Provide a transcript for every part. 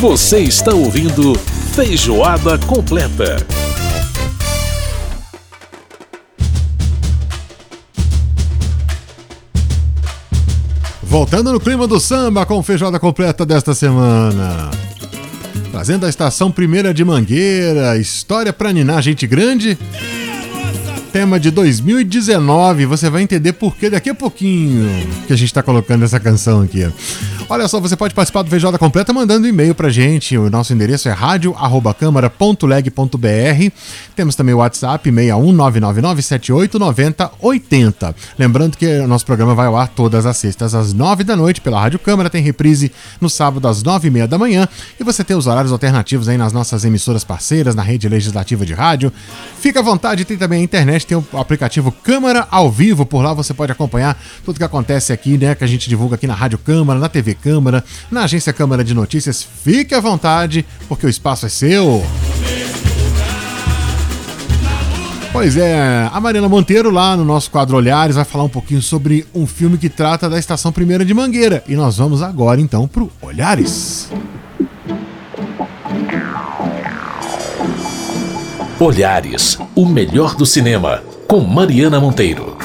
Você está ouvindo Feijoada Completa. Voltando no clima do samba com feijoada completa desta semana. Trazendo a estação primeira de Mangueira, história pra ninar gente grande. Tema de 2019, você vai entender por que daqui a pouquinho que a gente tá colocando essa canção aqui. Olha só, você pode participar do Feijoada Completa mandando um e-mail pra gente. O nosso endereço é radio@câmara.leg.br. Temos também o WhatsApp 61999789080. Lembrando que o nosso programa vai ao ar todas as sextas às nove da noite pela Rádio Câmara, tem reprise no sábado às nove e meia da manhã e você tem os horários alternativos aí nas nossas emissoras parceiras, na rede legislativa de rádio. Fica à vontade, tem também a internet, tem o aplicativo Câmara ao vivo, por lá você pode acompanhar tudo que acontece aqui, né, que a gente divulga aqui na Rádio Câmara, na TV Câmara, na agência Câmara de Notícias. Fique à vontade, porque o espaço é seu. Pois é, a Mariana Monteiro, lá no nosso quadro Olhares, vai falar um pouquinho sobre um filme que trata da Estação Primeira de Mangueira. E nós vamos agora então pro Olhares. Olhares, o melhor do cinema, com Mariana Monteiro.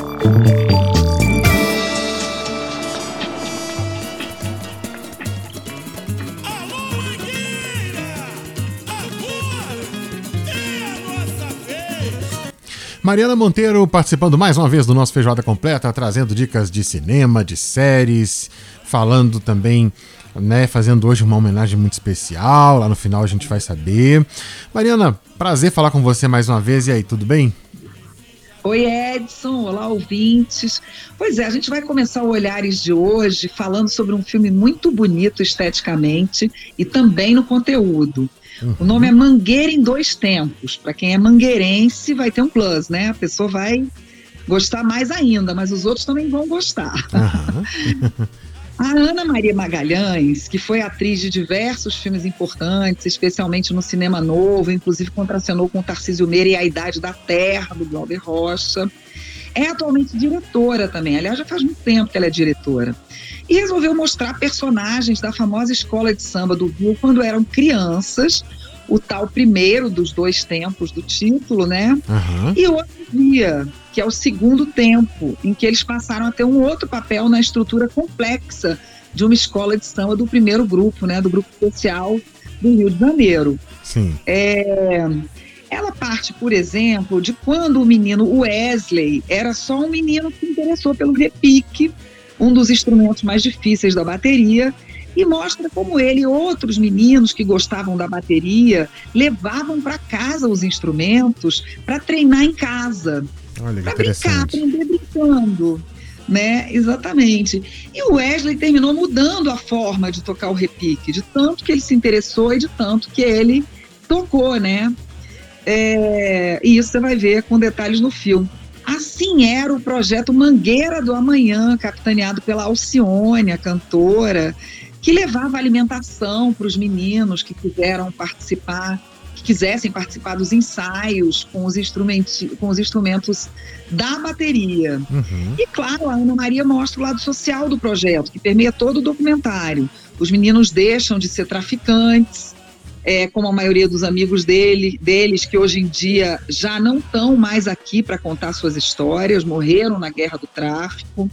Mariana Monteiro participando mais uma vez do nosso Feijoada Completa, trazendo dicas de cinema, de séries, falando também, né, fazendo hoje uma homenagem muito especial, lá no final a gente vai saber. Mariana, prazer falar com você mais uma vez, e aí, tudo bem? Oi, Edson. Olá, ouvintes. Pois é, a gente vai começar o Olhares de hoje falando sobre um filme muito bonito esteticamente e também no conteúdo. Uhum. O nome é Mangueira em Dois Tempos. Para quem é mangueirense, vai ter um plus, né? A pessoa vai gostar mais ainda, mas os outros também vão gostar. Uhum. A Ana Maria Magalhães, que foi atriz de diversos filmes importantes, especialmente no cinema novo, inclusive contracenou com Tarcísio Meira e A Idade da Terra, do Glauber Rocha, é atualmente diretora também. Aliás, já faz muito tempo que ela é diretora. E resolveu mostrar personagens da famosa escola de samba do Rio quando eram crianças, o tal primeiro dos dois tempos do título, né? Uhum. E outro dia, que é o segundo tempo, em que eles passaram a ter um outro papel na estrutura complexa de uma escola de samba do primeiro grupo, né? Do grupo especial do Rio de Janeiro. Sim. É, ela parte, por exemplo, de quando o menino Wesley era só um menino que se interessou pelo repique, um dos instrumentos mais difíceis da bateria, e mostra como ele e outros meninos que gostavam da bateria levavam para casa os instrumentos para treinar em casa. Para brincar, aprender brincando. Né? Exatamente. E o Wesley terminou mudando a forma de tocar o repique, de tanto que ele se interessou e de tanto que ele tocou, né? É, e isso você vai ver com detalhes no filme. Assim era o projeto Mangueira do Amanhã, capitaneado pela Alcione, a cantora, que levava alimentação para os meninos que quiseram participar, que quisessem participar dos ensaios com os, instrumentos, com os instrumentos da bateria. Uhum. E claro, a Ana Maria mostra o lado social do projeto, que permeia todo o documentário. Os meninos deixam de ser traficantes, é, como a maioria dos amigos dele, deles, que hoje em dia já não estão mais aqui para contar suas histórias, morreram na guerra do tráfico.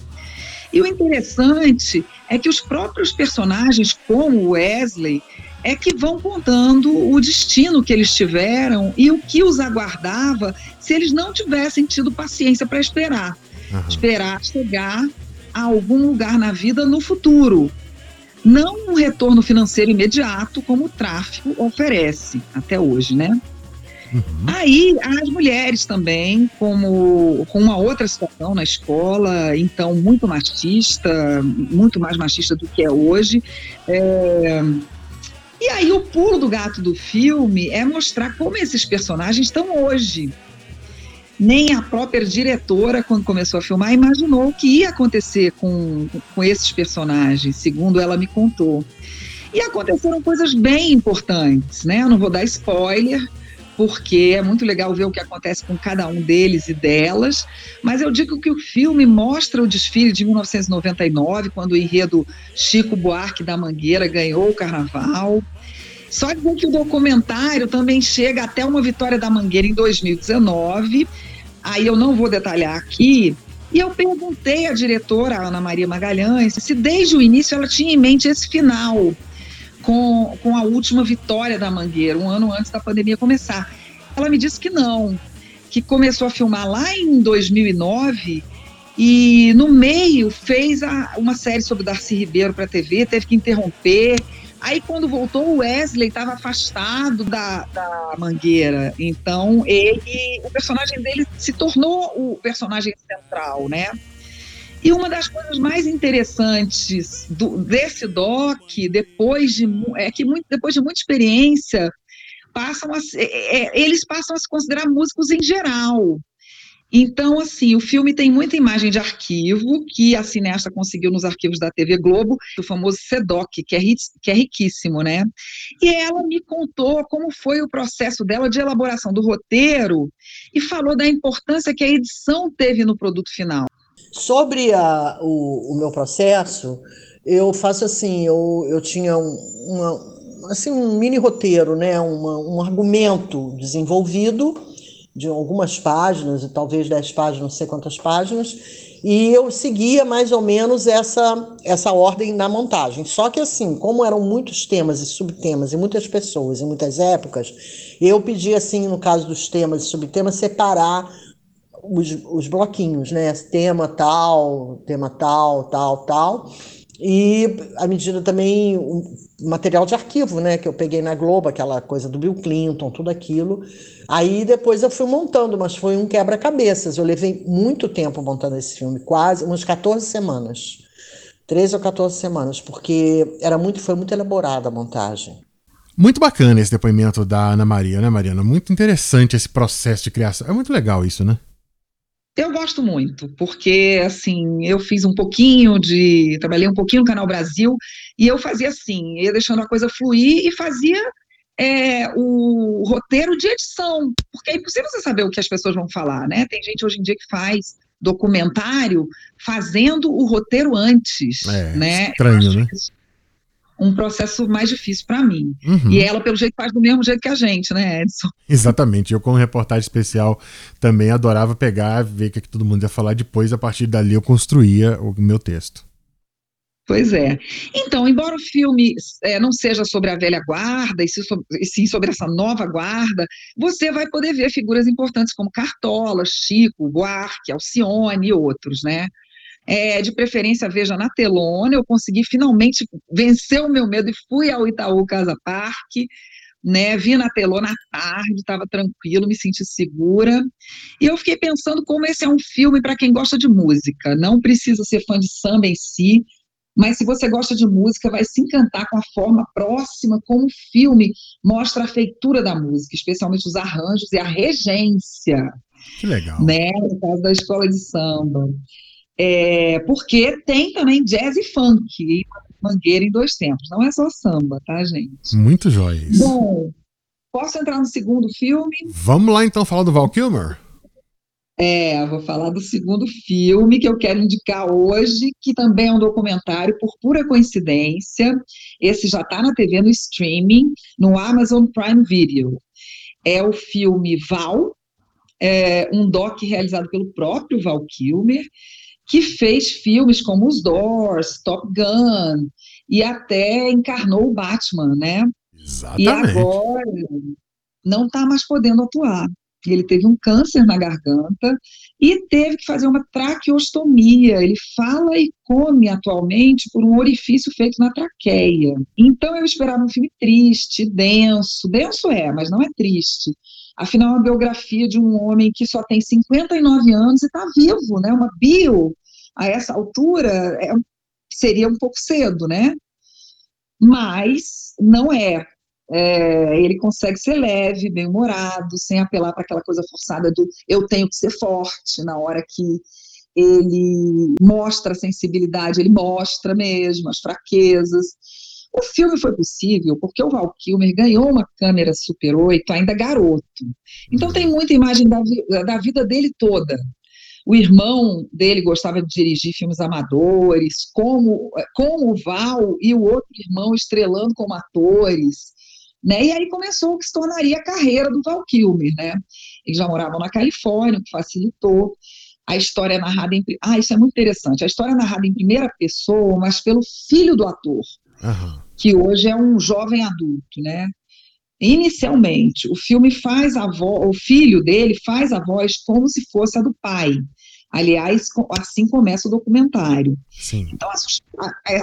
E o interessante é que os próprios personagens, como Wesley, é que vão contando o destino que eles tiveram e o que os aguardava se eles não tivessem tido paciência para esperar. Uhum. Esperar chegar a algum lugar na vida no futuro, não um retorno financeiro imediato como o tráfico oferece até hoje, né? Uhum. Aí as mulheres também, como com uma outra situação na escola, então muito machista, muito mais machista do que é hoje. É... E aí o pulo do gato do filme é mostrar como esses personagens estão hoje nem a própria diretora, quando começou a filmar, imaginou o que ia acontecer com, com esses personagens, segundo ela me contou. E aconteceram coisas bem importantes, né? Eu não vou dar spoiler, porque é muito legal ver o que acontece com cada um deles e delas, mas eu digo que o filme mostra o desfile de 1999, quando o enredo Chico Buarque da Mangueira ganhou o carnaval. Só dizer que o documentário também chega até uma vitória da Mangueira em 2019. Aí eu não vou detalhar aqui. E eu perguntei à diretora, Ana Maria Magalhães, se desde o início ela tinha em mente esse final, com, com a última vitória da Mangueira, um ano antes da pandemia começar. Ela me disse que não, que começou a filmar lá em 2009 e no meio fez a, uma série sobre Darcy Ribeiro para a TV, teve que interromper. Aí quando voltou o Wesley estava afastado da, da Mangueira, então ele, o personagem dele se tornou o personagem central, né? E uma das coisas mais interessantes do, desse doc, depois de é que muito, depois de muita experiência, passam a, é, é, eles passam a se considerar músicos em geral. Então, assim, o filme tem muita imagem de arquivo que a cineasta conseguiu nos arquivos da TV Globo, o famoso SEDOC, que é, que é riquíssimo, né? E ela me contou como foi o processo dela de elaboração do roteiro e falou da importância que a edição teve no produto final. Sobre a, o, o meu processo, eu faço assim, eu, eu tinha um, uma, assim, um mini roteiro, né? Uma, um argumento desenvolvido de algumas páginas, e talvez dez páginas, não sei quantas páginas, e eu seguia mais ou menos essa, essa ordem na montagem. Só que assim, como eram muitos temas e subtemas, e muitas pessoas, em muitas épocas, eu pedi assim, no caso dos temas e subtemas, separar os, os bloquinhos, né? Tema tal, tema tal, tal, tal. E à medida também o material de arquivo, né, que eu peguei na Globo, aquela coisa do Bill Clinton, tudo aquilo. Aí depois eu fui montando, mas foi um quebra-cabeças. Eu levei muito tempo montando esse filme, quase umas 14 semanas. 13 ou 14 semanas, porque era muito, foi muito elaborada a montagem. Muito bacana esse depoimento da Ana Maria, né, Mariana? Muito interessante esse processo de criação. É muito legal isso, né? Eu gosto muito, porque assim, eu fiz um pouquinho de. Trabalhei um pouquinho no Canal Brasil e eu fazia assim, ia deixando a coisa fluir e fazia é, o roteiro de edição, porque é impossível você saber o que as pessoas vão falar, né? Tem gente hoje em dia que faz documentário fazendo o roteiro antes, é, né? Estranho, né? Isso um processo mais difícil para mim. Uhum. E ela, pelo jeito, faz do mesmo jeito que a gente, né, Edson? Exatamente. Eu, como reportagem especial, também adorava pegar, ver o que, todo mundo ia falar depois, a partir dali eu construía o meu texto. Pois é. Então, embora o filme é, não seja sobre a velha guarda, e sim sobre essa nova guarda, você vai poder ver figuras importantes como Cartola, Chico, Buarque, Alcione e outros, né? É, de preferência veja na telona. Eu consegui finalmente vencer o meu medo e fui ao Itaú Casa Parque, né? Vi na telona à tarde, estava tranquilo, me senti segura. E eu fiquei pensando como esse é um filme para quem gosta de música. Não precisa ser fã de samba em si, mas se você gosta de música, vai se encantar com a forma próxima como o filme mostra a feitura da música, especialmente os arranjos e a regência. Que legal. Né, no caso da escola de samba. É, porque tem também jazz e funk, e Mangueira em dois tempos. Não é só samba, tá, gente? Muito jóia. Bom, posso entrar no segundo filme? Vamos lá então falar do Val Kilmer? É, vou falar do segundo filme que eu quero indicar hoje, que também é um documentário por pura coincidência. Esse já está na TV no streaming, no Amazon Prime Video. É o filme Val, é um doc realizado pelo próprio Val Kilmer, que fez filmes como Os Doors, Top Gun, e até encarnou o Batman, né? Exatamente. E agora não está mais podendo atuar. Ele teve um câncer na garganta e teve que fazer uma traqueostomia. Ele fala e come atualmente por um orifício feito na traqueia. Então eu esperava um filme triste, denso. Denso é, mas não é triste. Afinal, uma biografia de um homem que só tem 59 anos e está vivo, né? Uma bio a essa altura é, seria um pouco cedo, né? Mas não é. é ele consegue ser leve, bem-humorado, sem apelar para aquela coisa forçada do eu tenho que ser forte na hora que ele mostra a sensibilidade, ele mostra mesmo as fraquezas. O filme foi possível porque o Val Kilmer ganhou uma câmera Super 8 ainda garoto. Então tem muita imagem da, da vida dele toda. O irmão dele gostava de dirigir filmes amadores, como com o Val e o outro irmão estrelando como atores. Né? E aí começou o que se tornaria a carreira do Val Kilmer, né? Eles já moravam na Califórnia, o que facilitou. A história é narrada em. Ah, isso é muito interessante. A história é narrada em primeira pessoa, mas pelo filho do ator, uhum. que hoje é um jovem adulto, né? Inicialmente, o filme faz a voz, o filho dele faz a voz como se fosse a do pai. Aliás, assim começa o documentário. Sim. Então, as,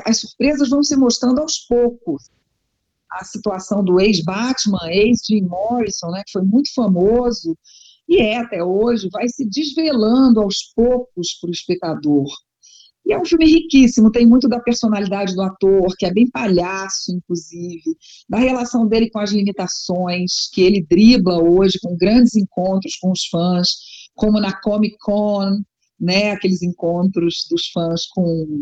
as surpresas vão se mostrando aos poucos. A situação do ex-Batman, ex-Jim Morrison, né, que foi muito famoso, e é até hoje, vai se desvelando aos poucos para o espectador. E é um filme riquíssimo, tem muito da personalidade do ator, que é bem palhaço, inclusive, da relação dele com as limitações, que ele dribla hoje com grandes encontros com os fãs, como na Comic Con, né, aqueles encontros dos fãs com,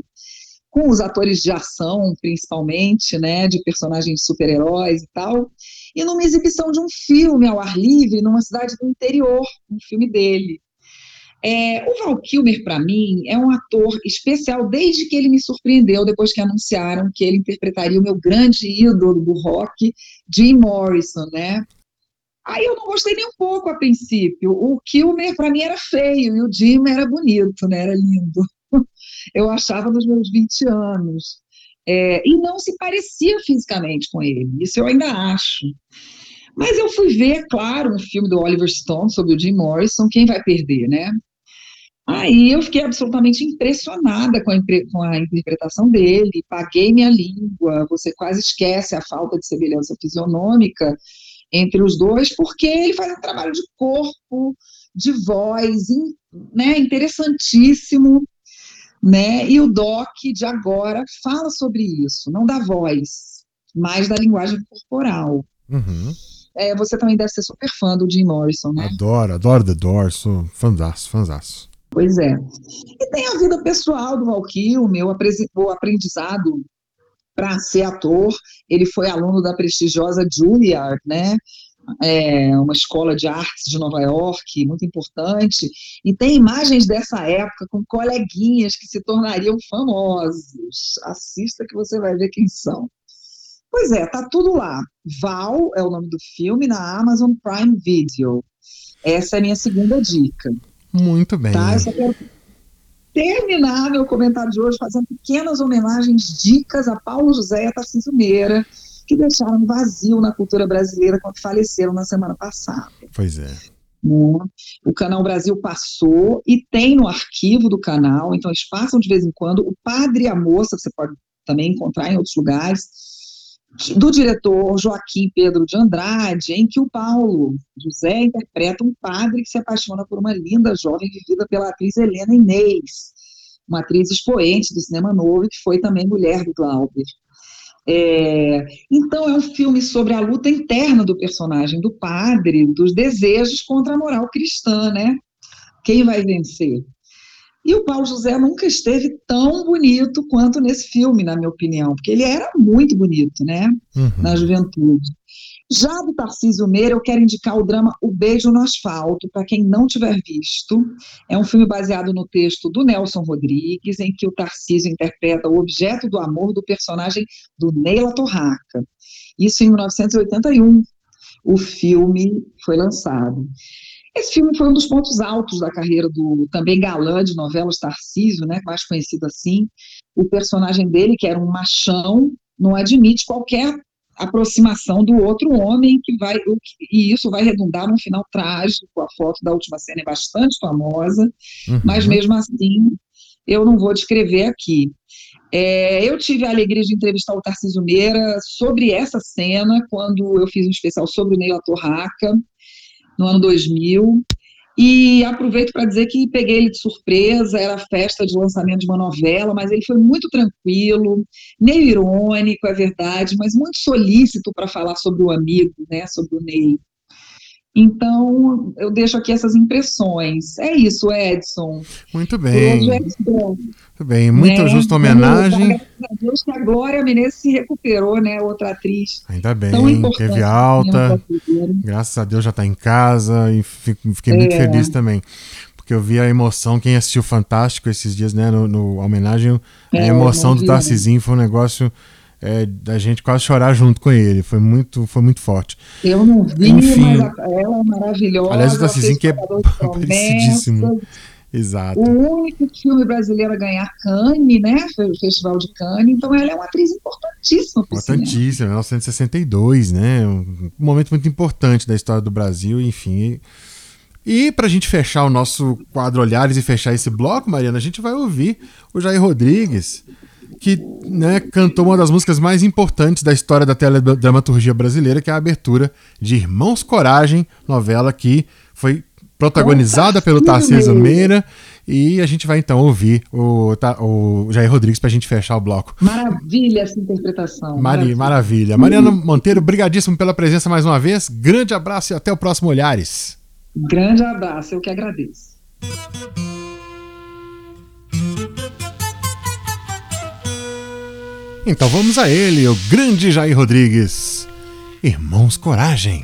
com os atores de ação, principalmente, né, de personagens super-heróis e tal, e numa exibição de um filme ao ar livre, numa cidade do interior, um filme dele. É, o Val Kilmer, para mim, é um ator especial desde que ele me surpreendeu depois que anunciaram que ele interpretaria o meu grande ídolo do rock, Jim Morrison, né? Aí eu não gostei nem um pouco a princípio. O Kilmer, para mim, era feio e o Jim era bonito, né? Era lindo. Eu achava nos meus 20 anos. É, e não se parecia fisicamente com ele, isso eu ainda acho. Mas eu fui ver, claro, um filme do Oliver Stone sobre o Jim Morrison, quem vai perder, né? Aí eu fiquei absolutamente impressionada com a, com a, interpretação dele, paguei minha língua, você quase esquece a falta de semelhança fisionômica entre os dois, porque ele faz um trabalho de corpo, de voz, né, interessantíssimo, né, e o Doc de agora fala sobre isso, não da voz, mas da linguagem corporal. Uhum. É, você também deve ser super fã do Jim Morrison, né? Adoro, adoro The Doors, sou fãzaço, fãzaço. Pois é. E tem a vida pessoal do Valkyrie, o meu aprendizado para ser ator. Ele foi aluno da prestigiosa Juilliard, né? É, uma escola de artes de Nova York, muito importante, e tem imagens dessa época com coleguinhas que se tornariam famosos. Assista que você vai ver quem são. Pois é, tá tudo lá. Val é o nome do filme na Amazon Prime Video. Essa é a minha segunda dica. Muito bem. Tá? Eu só quero terminar meu comentário de hoje fazendo pequenas homenagens, dicas a Paulo José e a Tarcísio Meira, que deixaram um vazio na cultura brasileira quando faleceram na semana passada. Pois é. Né? O Canal Brasil passou e tem no arquivo do canal, então eles passam de vez em quando. O Padre e a Moça, você pode também encontrar em outros lugares do diretor Joaquim Pedro de Andrade, em que o Paulo José interpreta um padre que se apaixona por uma linda jovem vivida pela atriz Helena Inês, uma atriz expoente do cinema novo que foi também mulher do Glauber. É, então, é um filme sobre a luta interna do personagem do padre, dos desejos contra a moral cristã, né? Quem vai vencer? E o Paulo José nunca esteve tão bonito quanto nesse filme, na minha opinião, porque ele era muito bonito, né? Uhum. Na juventude. Já do Tarcísio Meira, eu quero indicar o drama O Beijo no Asfalto, para quem não tiver visto. É um filme baseado no texto do Nelson Rodrigues, em que o Tarcísio interpreta o objeto do amor do personagem do Neila Torraca. Isso em 1981, o filme foi lançado. Esse filme foi um dos pontos altos da carreira do também galã de novelas Tarcísio, né, mais conhecido assim. O personagem dele, que era um machão, não admite qualquer aproximação do outro homem que vai e isso vai redundar num final trágico. A foto da última cena é bastante famosa, uhum. mas mesmo assim eu não vou descrever aqui. É, eu tive a alegria de entrevistar o Tarcísio Meira sobre essa cena quando eu fiz um especial sobre o Neila Torraca no ano 2000. E aproveito para dizer que peguei ele de surpresa, era a festa de lançamento de uma novela, mas ele foi muito tranquilo, meio irônico, é verdade, mas muito solícito para falar sobre o amigo, né, sobre o Ney. Então, eu deixo aqui essas impressões. É isso, Edson. Muito bem. É Muito bem, muita né? justa homenagem. Graças a Deus que a Glória Menezes se recuperou, né? Outra atriz. Ainda bem, teve alta. Graças a Deus já está em casa e fiquei é. muito feliz também. Porque eu vi a emoção, quem assistiu Fantástico esses dias, né? No, no homenagem, é, a emoção do Tarcisinho foi um negócio é, da gente quase chorar junto com ele. Foi muito, foi muito forte. Eu não vi, Enfim, mas ela é maravilhosa. Aliás, o Tarcisinho que é parecidíssimo. Exato. O único filme brasileiro a ganhar Cannes, né? Foi o Festival de Cannes. Então ela é uma atriz importantíssima. Importantíssima, 1962, né? Um momento muito importante da história do Brasil, enfim. E para a gente fechar o nosso quadro Olhares e fechar esse bloco, Mariana, a gente vai ouvir o Jair Rodrigues, que né, cantou uma das músicas mais importantes da história da teledramaturgia brasileira, que é a abertura de Irmãos Coragem, novela que foi protagonizada pelo Tarcísio Meira. E a gente vai então ouvir o, o Jair Rodrigues para a gente fechar o bloco. Maravilha essa interpretação. Mari, maravilha. Mariana Monteiro, brigadíssimo pela presença mais uma vez. Grande abraço e até o próximo Olhares. Grande abraço, eu que agradeço. Então vamos a ele, o grande Jair Rodrigues. Irmãos Coragem.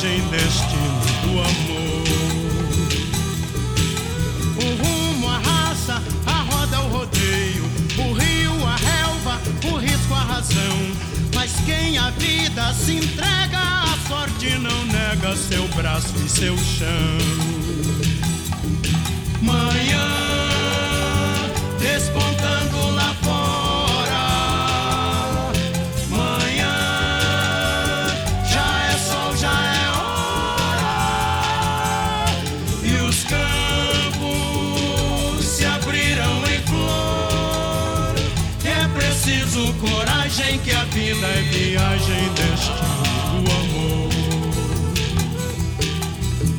viagem, destino do amor. Mas quem a vida se entrega, a sorte não nega seu braço e seu chão. Manhã despontando preciso coragem que a vida é viagem, do amor.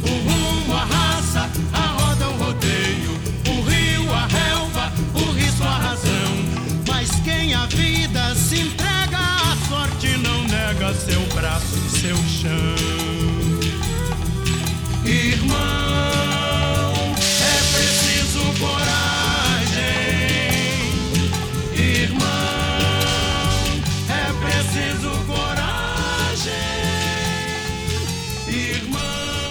O rumo, a raça, a roda, o rodeio, o rio, a relva, o risco, a razão. Mas quem a vida se entrega, a sorte não nega seu braço seu chão.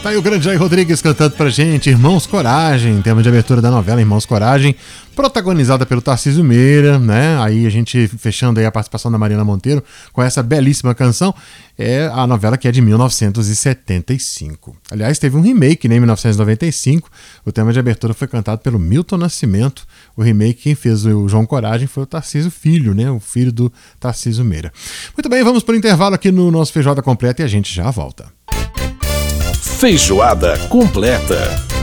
Tá aí o grande Jair Rodrigues cantando pra gente, Irmãos Coragem, tema de abertura da novela Irmãos Coragem, protagonizada pelo Tarcísio Meira, né? Aí a gente fechando aí a participação da Mariana Monteiro com essa belíssima canção, é a novela que é de 1975. Aliás, teve um remake né, em 1995, o tema de abertura foi cantado pelo Milton Nascimento, o remake quem fez o João Coragem foi o Tarcísio Filho, né? O filho do Tarcísio Meira. Muito bem, vamos para o intervalo aqui no nosso Feijoada Completa e a gente já volta. Feijoada completa.